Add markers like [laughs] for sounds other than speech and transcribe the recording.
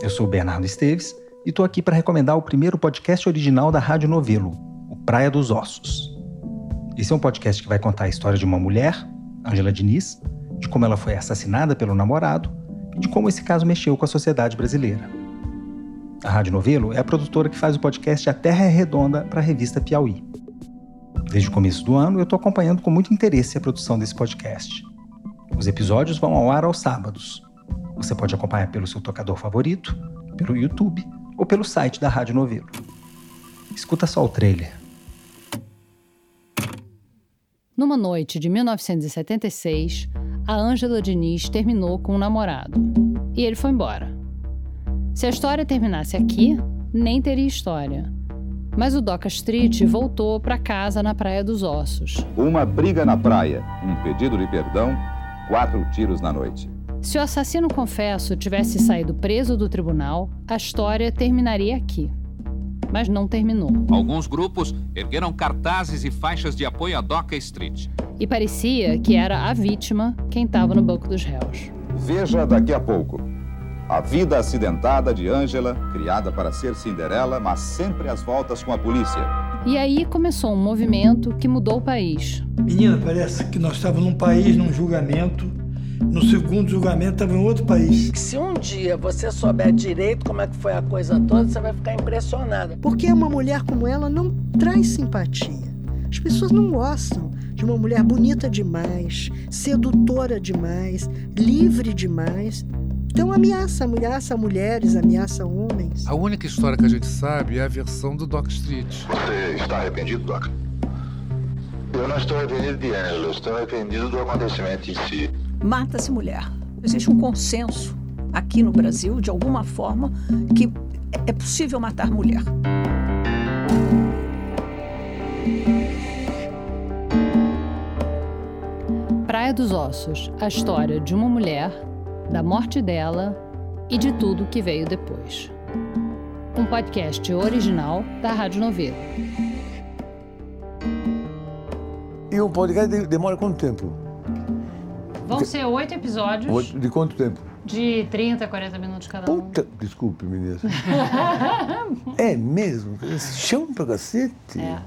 Eu sou Bernardo Esteves e estou aqui para recomendar o primeiro podcast original da Rádio Novelo, o Praia dos Ossos. Esse é um podcast que vai contar a história de uma mulher, Angela Diniz, de como ela foi assassinada pelo namorado e de como esse caso mexeu com a sociedade brasileira. A Rádio Novelo é a produtora que faz o podcast A Terra é Redonda para a revista Piauí. Desde o começo do ano, eu estou acompanhando com muito interesse a produção desse podcast. Os episódios vão ao ar aos sábados. Você pode acompanhar pelo seu tocador favorito, pelo YouTube ou pelo site da Rádio Novelo. Escuta só o trailer. Numa noite de 1976, a Ângela Diniz terminou com o um namorado. E ele foi embora. Se a história terminasse aqui, nem teria história. Mas o Doca Street voltou para casa na Praia dos Ossos. Uma briga na praia, um pedido de perdão, quatro tiros na noite. Se o assassino confesso tivesse saído preso do tribunal, a história terminaria aqui. Mas não terminou. Alguns grupos ergueram cartazes e faixas de apoio a Doca Street. E parecia que era a vítima quem estava no banco dos réus. Veja daqui a pouco. A vida acidentada de Angela, criada para ser Cinderela, mas sempre às voltas com a polícia. E aí começou um movimento que mudou o país. Menina, parece que nós estávamos num país, num julgamento, no segundo julgamento estava em outro país. Se um dia você souber direito como é que foi a coisa toda, você vai ficar impressionada. Porque uma mulher como ela não traz simpatia. As pessoas não gostam de uma mulher bonita demais, sedutora demais, livre demais. Então ameaça, ameaça mulheres, ameaça homens. A única história que a gente sabe é a versão do Doc Street. Você está arrependido, Doc? Eu não estou arrependido de Angela, estou arrependido do acontecimento em si mata-se mulher. Existe um consenso aqui no Brasil, de alguma forma, que é possível matar mulher. Praia dos Ossos a história de uma mulher, da morte dela e de tudo que veio depois. Um podcast original da Rádio Novelo. E um podcast demora quanto tempo? Vão ser oito episódios. De quanto tempo? De 30 a 40 minutos cada um. Puta, desculpe, menina. [laughs] é mesmo? Chão pra cacete? É.